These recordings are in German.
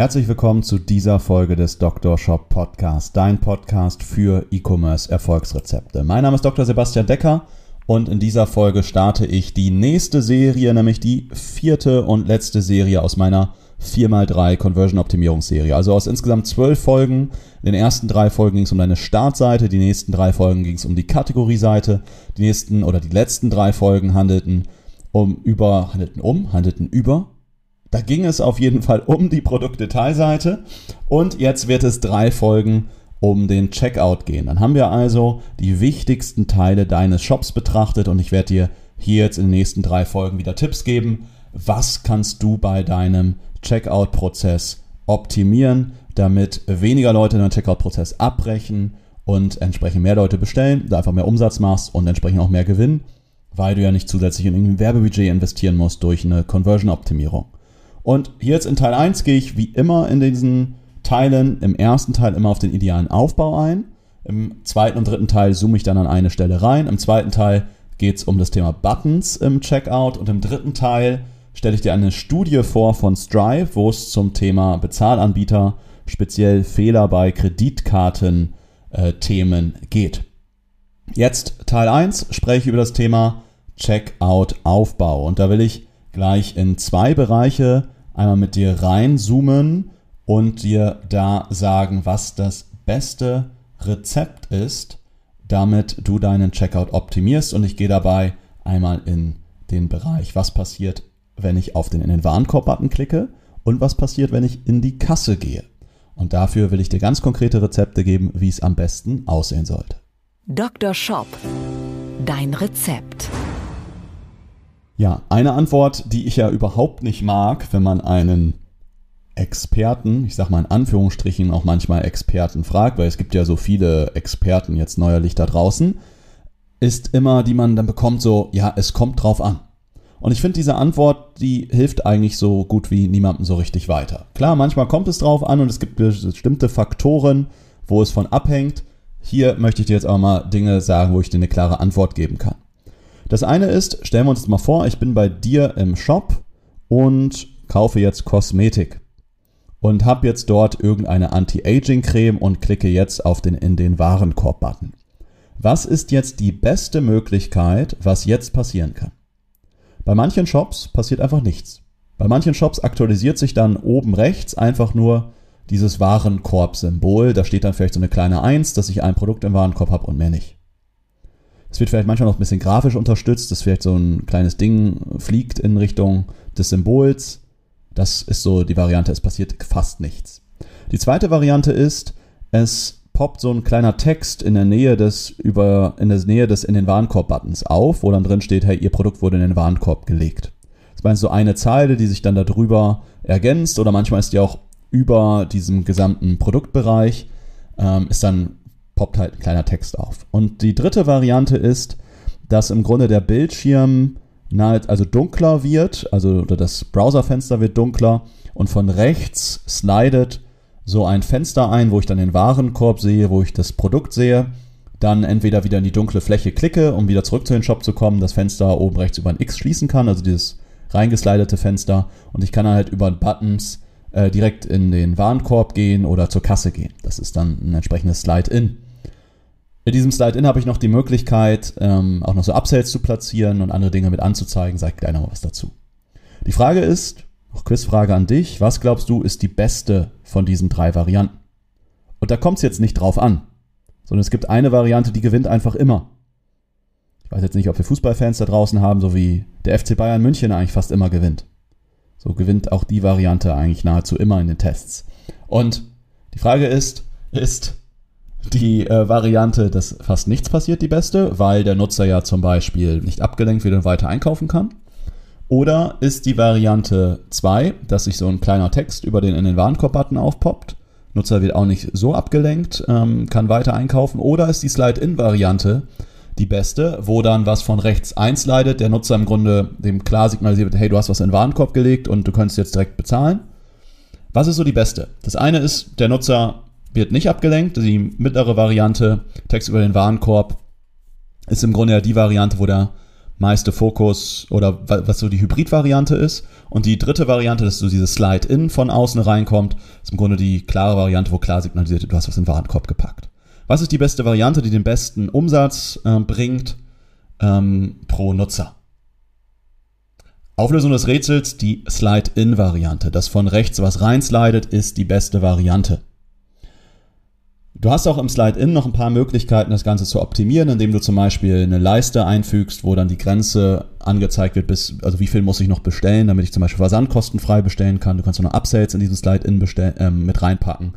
Herzlich willkommen zu dieser Folge des Dr. Shop Podcast, dein Podcast für E-Commerce Erfolgsrezepte. Mein Name ist Dr. Sebastian Decker und in dieser Folge starte ich die nächste Serie, nämlich die vierte und letzte Serie aus meiner 4x3 Conversion Optimierungsserie. Also aus insgesamt zwölf Folgen. In den ersten drei Folgen ging es um deine Startseite, die nächsten drei Folgen ging es um die Kategorieseite, die nächsten oder die letzten drei Folgen handelten um über, handelten um, handelten über da ging es auf jeden Fall um die Produktdetailseite und jetzt wird es drei Folgen um den Checkout gehen. Dann haben wir also die wichtigsten Teile deines Shops betrachtet und ich werde dir hier jetzt in den nächsten drei Folgen wieder Tipps geben. Was kannst du bei deinem Checkout-Prozess optimieren, damit weniger Leute den Checkout-Prozess abbrechen und entsprechend mehr Leute bestellen, da einfach mehr Umsatz machst und entsprechend auch mehr Gewinn, weil du ja nicht zusätzlich in irgendein Werbebudget investieren musst durch eine Conversion-Optimierung. Und hier jetzt in Teil 1 gehe ich wie immer in diesen Teilen im ersten Teil immer auf den idealen Aufbau ein. Im zweiten und dritten Teil zoome ich dann an eine Stelle rein. Im zweiten Teil geht es um das Thema Buttons im Checkout. Und im dritten Teil stelle ich dir eine Studie vor von Stripe, wo es zum Thema Bezahlanbieter, speziell Fehler bei Kreditkarten äh, geht. Jetzt Teil 1 spreche ich über das Thema Checkout Aufbau. Und da will ich gleich in zwei Bereiche einmal mit dir reinzoomen und dir da sagen, was das beste Rezept ist, damit du deinen Checkout optimierst. Und ich gehe dabei einmal in den Bereich, was passiert, wenn ich auf den in den Warenkorb-Button klicke und was passiert, wenn ich in die Kasse gehe. Und dafür will ich dir ganz konkrete Rezepte geben, wie es am besten aussehen sollte. Dr. Shop. Dein Rezept. Ja, eine Antwort, die ich ja überhaupt nicht mag, wenn man einen Experten, ich sag mal in Anführungsstrichen auch manchmal Experten fragt, weil es gibt ja so viele Experten jetzt neuerlich da draußen, ist immer, die man dann bekommt, so, ja, es kommt drauf an. Und ich finde diese Antwort, die hilft eigentlich so gut wie niemandem so richtig weiter. Klar, manchmal kommt es drauf an und es gibt bestimmte Faktoren, wo es von abhängt. Hier möchte ich dir jetzt aber mal Dinge sagen, wo ich dir eine klare Antwort geben kann. Das eine ist, stellen wir uns jetzt mal vor, ich bin bei dir im Shop und kaufe jetzt Kosmetik und habe jetzt dort irgendeine Anti-Aging-Creme und klicke jetzt auf den in den Warenkorb-Button. Was ist jetzt die beste Möglichkeit, was jetzt passieren kann? Bei manchen Shops passiert einfach nichts. Bei manchen Shops aktualisiert sich dann oben rechts einfach nur dieses Warenkorb-Symbol. Da steht dann vielleicht so eine kleine 1, dass ich ein Produkt im Warenkorb habe und mehr nicht. Es wird vielleicht manchmal noch ein bisschen grafisch unterstützt, dass vielleicht so ein kleines Ding fliegt in Richtung des Symbols. Das ist so die Variante, es passiert fast nichts. Die zweite Variante ist, es poppt so ein kleiner Text in der Nähe des über in der Nähe des in den Warenkorb Buttons auf, wo dann drin steht, hey, ihr Produkt wurde in den Warenkorb gelegt. Das meint so eine Zeile, die sich dann darüber ergänzt oder manchmal ist die auch über diesem gesamten Produktbereich ähm, ist dann poppt halt ein kleiner Text auf. Und die dritte Variante ist, dass im Grunde der Bildschirm nahe, also dunkler wird, also das Browserfenster wird dunkler und von rechts slidet so ein Fenster ein, wo ich dann den Warenkorb sehe, wo ich das Produkt sehe, dann entweder wieder in die dunkle Fläche klicke, um wieder zurück zu den Shop zu kommen, das Fenster oben rechts über ein X schließen kann, also dieses reingeslidete Fenster und ich kann dann halt über Buttons äh, direkt in den Warenkorb gehen oder zur Kasse gehen. Das ist dann ein entsprechendes Slide-In. In diesem Slide-In habe ich noch die Möglichkeit, ähm, auch noch so Upsells zu platzieren und andere Dinge mit anzuzeigen. Sag gleich noch was dazu. Die Frage ist, noch Quizfrage an dich, was glaubst du ist die beste von diesen drei Varianten? Und da kommt es jetzt nicht drauf an, sondern es gibt eine Variante, die gewinnt einfach immer. Ich weiß jetzt nicht, ob wir Fußballfans da draußen haben, so wie der FC Bayern München eigentlich fast immer gewinnt. So gewinnt auch die Variante eigentlich nahezu immer in den Tests. Und die Frage ist, ist die äh, Variante, dass fast nichts passiert, die beste, weil der Nutzer ja zum Beispiel nicht abgelenkt wird und weiter einkaufen kann? Oder ist die Variante 2, dass sich so ein kleiner Text über den in den Warenkorb-Button aufpoppt, Nutzer wird auch nicht so abgelenkt, ähm, kann weiter einkaufen. Oder ist die Slide-In-Variante die beste, wo dann was von rechts einslidet, der Nutzer im Grunde dem klar signalisiert, hey, du hast was in den Warenkorb gelegt und du könntest jetzt direkt bezahlen. Was ist so die beste? Das eine ist, der Nutzer wird nicht abgelenkt. Die mittlere Variante, Text über den Warenkorb, ist im Grunde ja die Variante, wo der meiste Fokus oder was so die Hybrid-Variante ist. Und die dritte Variante, dass so dieses Slide-In von außen reinkommt, ist im Grunde die klare Variante, wo klar signalisiert, du hast was in den Warenkorb gepackt. Was ist die beste Variante, die den besten Umsatz äh, bringt ähm, pro Nutzer? Auflösung des Rätsels, die Slide-In-Variante. Das von rechts was reinslidet, ist die beste Variante. Du hast auch im Slide-In noch ein paar Möglichkeiten, das Ganze zu optimieren, indem du zum Beispiel eine Leiste einfügst, wo dann die Grenze angezeigt wird, bis, also wie viel muss ich noch bestellen, damit ich zum Beispiel versandkostenfrei bestellen kann. Du kannst auch noch Upsells in diesen Slide-In äh, mit reinpacken.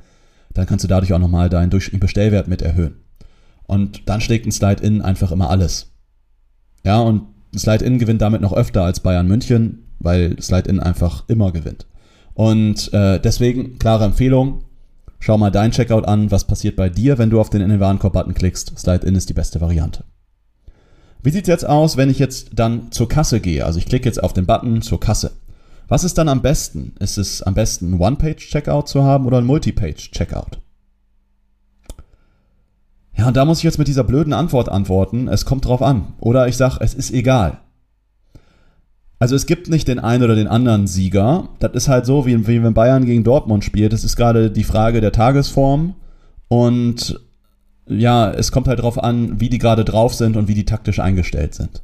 Dann kannst du dadurch auch nochmal deinen durchschnittlichen Bestellwert mit erhöhen. Und dann schlägt ein Slide-In einfach immer alles. Ja, und Slide-In gewinnt damit noch öfter als Bayern München, weil Slide-In einfach immer gewinnt. Und äh, deswegen, klare Empfehlung, Schau mal dein Checkout an, was passiert bei dir, wenn du auf den in den Warenkorb-Button klickst. Slide-In ist die beste Variante. Wie sieht es jetzt aus, wenn ich jetzt dann zur Kasse gehe? Also ich klicke jetzt auf den Button zur Kasse. Was ist dann am besten? Ist es am besten, ein One-Page-Checkout zu haben oder ein Multi-Page-Checkout? Ja, und da muss ich jetzt mit dieser blöden Antwort antworten, es kommt drauf an. Oder ich sage, es ist egal. Also es gibt nicht den einen oder den anderen Sieger. Das ist halt so, wie, wie wenn Bayern gegen Dortmund spielt. Das ist gerade die Frage der Tagesform. Und ja, es kommt halt darauf an, wie die gerade drauf sind und wie die taktisch eingestellt sind.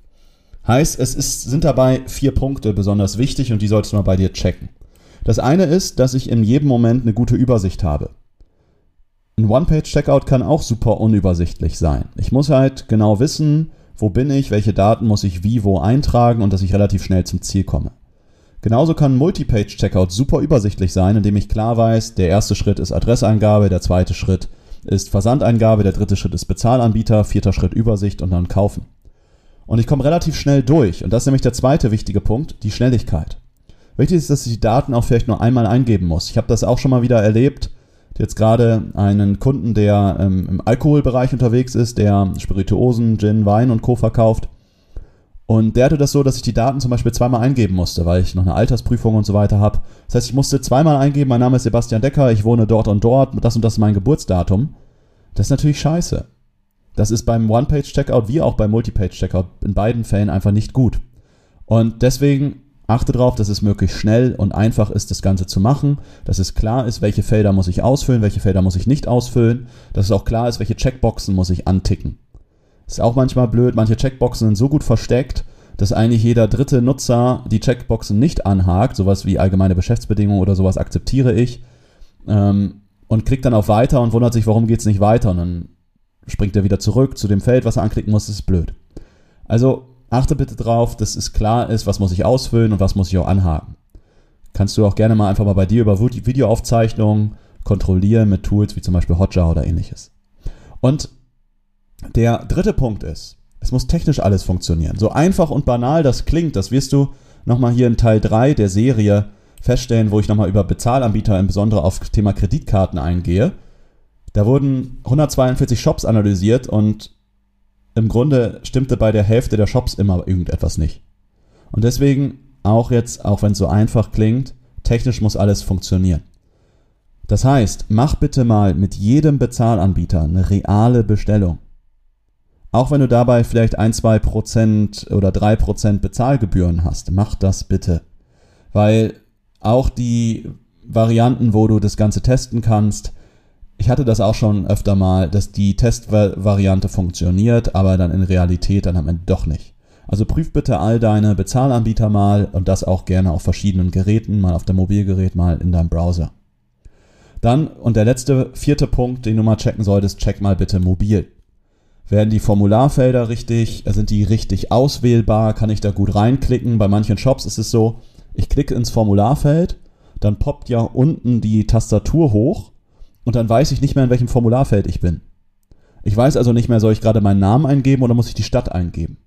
Heißt, es ist, sind dabei vier Punkte besonders wichtig und die solltest du mal bei dir checken. Das eine ist, dass ich in jedem Moment eine gute Übersicht habe. Ein One-Page-Checkout kann auch super unübersichtlich sein. Ich muss halt genau wissen, wo bin ich, welche Daten muss ich wie wo eintragen und dass ich relativ schnell zum Ziel komme. Genauso kann Multi-Page-Checkout super übersichtlich sein, indem ich klar weiß, der erste Schritt ist Adresseingabe, der zweite Schritt ist Versandeingabe, der dritte Schritt ist Bezahlanbieter, vierter Schritt Übersicht und dann kaufen. Und ich komme relativ schnell durch. Und das ist nämlich der zweite wichtige Punkt, die Schnelligkeit. Wichtig ist, dass ich die Daten auch vielleicht nur einmal eingeben muss. Ich habe das auch schon mal wieder erlebt, jetzt gerade einen Kunden, der ähm, im Alkoholbereich unterwegs ist, der Spirituosen, Gin, Wein und Co. verkauft. Und der hatte das so, dass ich die Daten zum Beispiel zweimal eingeben musste, weil ich noch eine Altersprüfung und so weiter habe. Das heißt, ich musste zweimal eingeben, mein Name ist Sebastian Decker, ich wohne dort und dort, das und das ist mein Geburtsdatum. Das ist natürlich scheiße. Das ist beim One-Page-Checkout wie auch beim Multi-Page-Checkout in beiden Fällen einfach nicht gut. Und deswegen Achte darauf, dass es möglichst schnell und einfach ist, das Ganze zu machen, dass es klar ist, welche Felder muss ich ausfüllen, welche Felder muss ich nicht ausfüllen, dass es auch klar ist, welche Checkboxen muss ich anticken. Ist auch manchmal blöd, manche Checkboxen sind so gut versteckt, dass eigentlich jeder dritte Nutzer die Checkboxen nicht anhakt, sowas wie allgemeine Geschäftsbedingungen oder sowas akzeptiere ich, ähm, und klickt dann auf Weiter und wundert sich, warum geht es nicht weiter und dann springt er wieder zurück zu dem Feld, was er anklicken muss, das ist blöd. Also achte bitte drauf, dass es klar ist, was muss ich ausfüllen und was muss ich auch anhaken. Kannst du auch gerne mal einfach mal bei dir über Videoaufzeichnungen kontrollieren mit Tools wie zum Beispiel Hotjar oder ähnliches. Und der dritte Punkt ist, es muss technisch alles funktionieren. So einfach und banal das klingt, das wirst du nochmal hier in Teil 3 der Serie feststellen, wo ich nochmal über Bezahlanbieter, insbesondere auf Thema Kreditkarten eingehe. Da wurden 142 Shops analysiert und im Grunde stimmte bei der Hälfte der Shops immer irgendetwas nicht. Und deswegen auch jetzt, auch wenn es so einfach klingt, technisch muss alles funktionieren. Das heißt, mach bitte mal mit jedem Bezahlanbieter eine reale Bestellung. Auch wenn du dabei vielleicht ein, zwei Prozent oder drei Prozent Bezahlgebühren hast, mach das bitte. Weil auch die Varianten, wo du das Ganze testen kannst, ich hatte das auch schon öfter mal, dass die Testvariante funktioniert, aber dann in Realität dann am Ende doch nicht. Also prüf bitte all deine Bezahlanbieter mal und das auch gerne auf verschiedenen Geräten, mal auf dem Mobilgerät, mal in deinem Browser. Dann, und der letzte, vierte Punkt, den du mal checken solltest, check mal bitte mobil. Werden die Formularfelder richtig, sind die richtig auswählbar, kann ich da gut reinklicken? Bei manchen Shops ist es so, ich klicke ins Formularfeld, dann poppt ja unten die Tastatur hoch und dann weiß ich nicht mehr, in welchem Formularfeld ich bin. Ich weiß also nicht mehr, soll ich gerade meinen Namen eingeben oder muss ich die Stadt eingeben.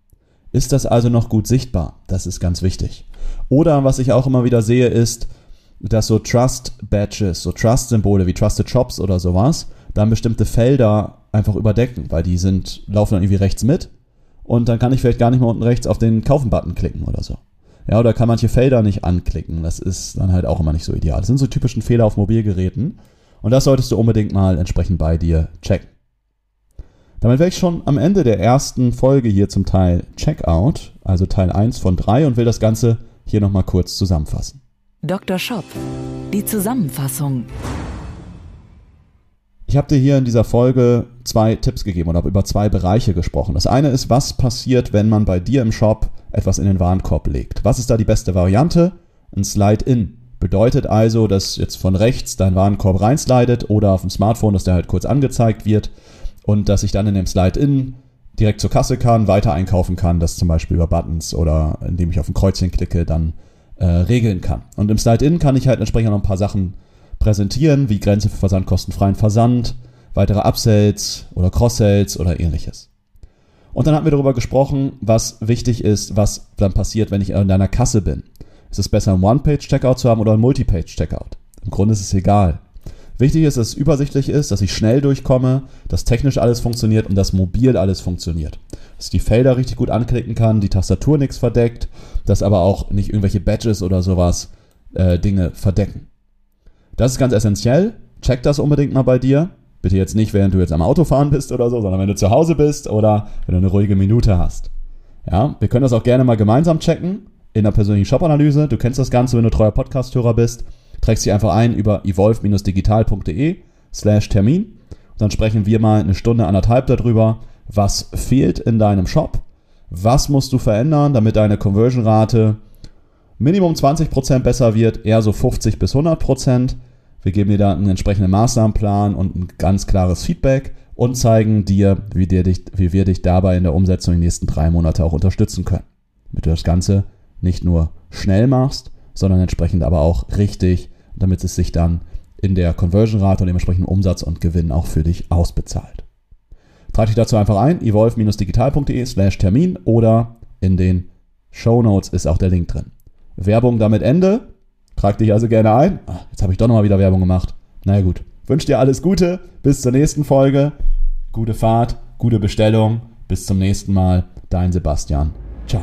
Ist das also noch gut sichtbar? Das ist ganz wichtig. Oder was ich auch immer wieder sehe, ist, dass so Trust-Badges, so Trust-Symbole wie Trusted Shops oder sowas, dann bestimmte Felder einfach überdecken, weil die sind, laufen dann irgendwie rechts mit und dann kann ich vielleicht gar nicht mehr unten rechts auf den Kaufen-Button klicken oder so. Ja, oder kann manche Felder nicht anklicken. Das ist dann halt auch immer nicht so ideal. Das sind so typischen Fehler auf Mobilgeräten. Und das solltest du unbedingt mal entsprechend bei dir checken. Damit wäre ich schon am Ende der ersten Folge hier zum Teil Checkout, also Teil 1 von 3 und will das Ganze hier nochmal kurz zusammenfassen. Dr. Shop. Die Zusammenfassung. Ich habe dir hier in dieser Folge zwei Tipps gegeben und habe über zwei Bereiche gesprochen. Das eine ist, was passiert, wenn man bei dir im Shop etwas in den Warenkorb legt. Was ist da die beste Variante? Ein Slide-In. Bedeutet also, dass jetzt von rechts dein Warenkorb reinslidet oder auf dem Smartphone, dass der halt kurz angezeigt wird und dass ich dann in dem Slide-In direkt zur Kasse kann, weiter einkaufen kann, das zum Beispiel über Buttons oder indem ich auf ein Kreuzchen klicke, dann äh, regeln kann. Und im Slide-In kann ich halt entsprechend noch ein paar Sachen präsentieren, wie Grenze für versandkostenfreien Versand, weitere Upsells oder Cross-Sells oder ähnliches. Und dann hatten wir darüber gesprochen, was wichtig ist, was dann passiert, wenn ich in deiner Kasse bin. Ist es besser, einen One-Page-Checkout zu haben oder einen Multi-Page-Checkout? Im Grunde ist es egal. Wichtig ist, dass es übersichtlich ist, dass ich schnell durchkomme, dass technisch alles funktioniert und dass mobil alles funktioniert. Dass ich die Felder richtig gut anklicken kann, die Tastatur nichts verdeckt, dass aber auch nicht irgendwelche Badges oder sowas äh, Dinge verdecken. Das ist ganz essentiell. Check das unbedingt mal bei dir. Bitte jetzt nicht, während du jetzt am Autofahren bist oder so, sondern wenn du zu Hause bist oder wenn du eine ruhige Minute hast. Ja, wir können das auch gerne mal gemeinsam checken in der persönlichen Shop-Analyse. Du kennst das Ganze, wenn du treuer Podcast-Hörer bist. Trägst dich einfach ein über evolve-digital.de slash Termin. Und dann sprechen wir mal eine Stunde, anderthalb darüber, was fehlt in deinem Shop, was musst du verändern, damit deine Conversion-Rate Minimum 20% besser wird, eher so 50 bis 100%. Wir geben dir da einen entsprechenden Maßnahmenplan und ein ganz klares Feedback und zeigen dir, wie, dir dich, wie wir dich dabei in der Umsetzung in den nächsten drei Monate auch unterstützen können. Damit du das Ganze nicht nur schnell machst, sondern entsprechend aber auch richtig, damit es sich dann in der Conversion-Rate und dementsprechend Umsatz und Gewinn auch für dich ausbezahlt. Trag dich dazu einfach ein, evolve-digital.de slash Termin oder in den Show Notes ist auch der Link drin. Werbung damit Ende. Trag dich also gerne ein. Ach, jetzt habe ich doch nochmal wieder Werbung gemacht. Naja gut. Wünsche dir alles Gute. Bis zur nächsten Folge. Gute Fahrt, gute Bestellung. Bis zum nächsten Mal. Dein Sebastian. Ciao.